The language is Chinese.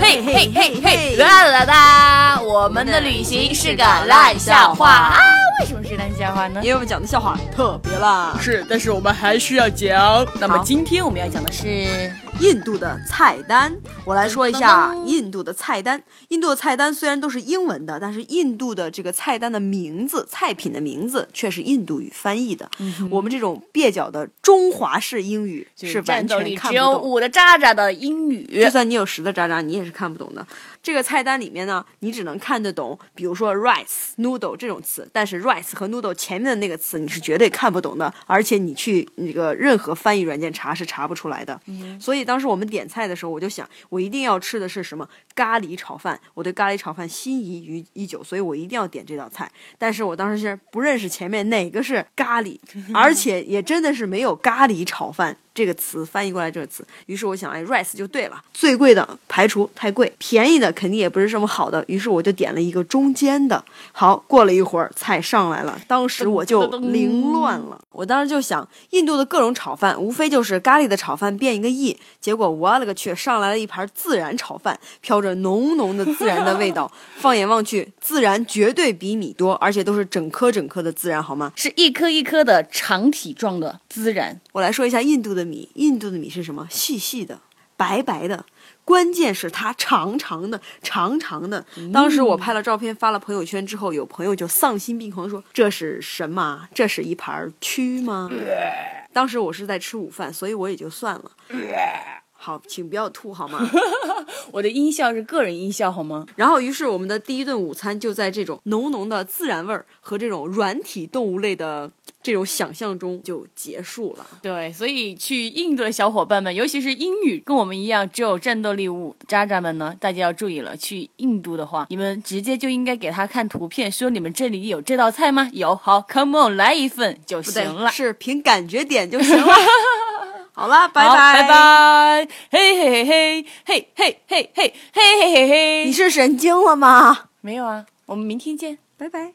嘿嘿嘿嘿，啦啦啦！我们的旅行是个烂笑话啊！为什么是烂笑话呢？因为我们讲的笑话特别烂。是，但是我们还需要讲。那么今天我们要讲的是印度的菜单。我来说一下印度的菜单。印度的菜单虽然都是英文的，但是印度的这个菜单的名字、菜品的名字却是印度语翻译的。我们这种蹩脚的中华式英语是完全看不懂。只有五的渣渣的英语，就算你有十的渣渣，你也是看不懂的。这个菜单里面呢，你只能看得懂，比如说 rice、noodle 这种词，但是 rice 和 noodle 前面的那个词你是绝对看不懂的，而且你去那个任何翻译软件查是查不出来的。所以当时我们点菜的时候，我就想，我一定要吃的是什么咖喱炒饭，我对咖喱炒饭心仪于已久，所以我一定要点这道菜。但是我当时是不认识前面哪个是咖喱，而且也真的是没有咖喱炒饭。这个词翻译过来这个词，于是我想，哎，rice 就对了。最贵的排除太贵，便宜的肯定也不是什么好的。于是我就点了一个中间的。好，过了一会儿，菜上来了，当时我就凌乱了。我当时就想，印度的各种炒饭，无非就是咖喱的炒饭变一个亿。结果我勒个去，上来了一盘孜然炒饭，飘着浓浓的孜然的味道。放眼望去，孜然绝对比米多，而且都是整颗整颗的孜然，好吗？是一颗一颗的长体状的孜然。我来说一下印度的。米，印度的米是什么？细细的，白白的，关键是它长长的，长长的。当时我拍了照片发了朋友圈之后，有朋友就丧心病狂说：“这是什么？这是一盘蛆吗？”当时我是在吃午饭，所以我也就算了。好，请不要吐好吗？我的音效是个人音效好吗？然后，于是我们的第一顿午餐就在这种浓浓的自然味儿和这种软体动物类的。这种想象中就结束了。对，所以去印度的小伙伴们，尤其是英语跟我们一样只有战斗力物渣渣们呢，大家要注意了。去印度的话，你们直接就应该给他看图片，说你们这里有这道菜吗？有，好，Come on，来一份就行了。是凭感觉点就行了。好了，拜拜拜拜。嘿嘿嘿嘿嘿嘿嘿嘿嘿嘿嘿嘿。你是神经了吗？没有啊，我们明天见，拜拜。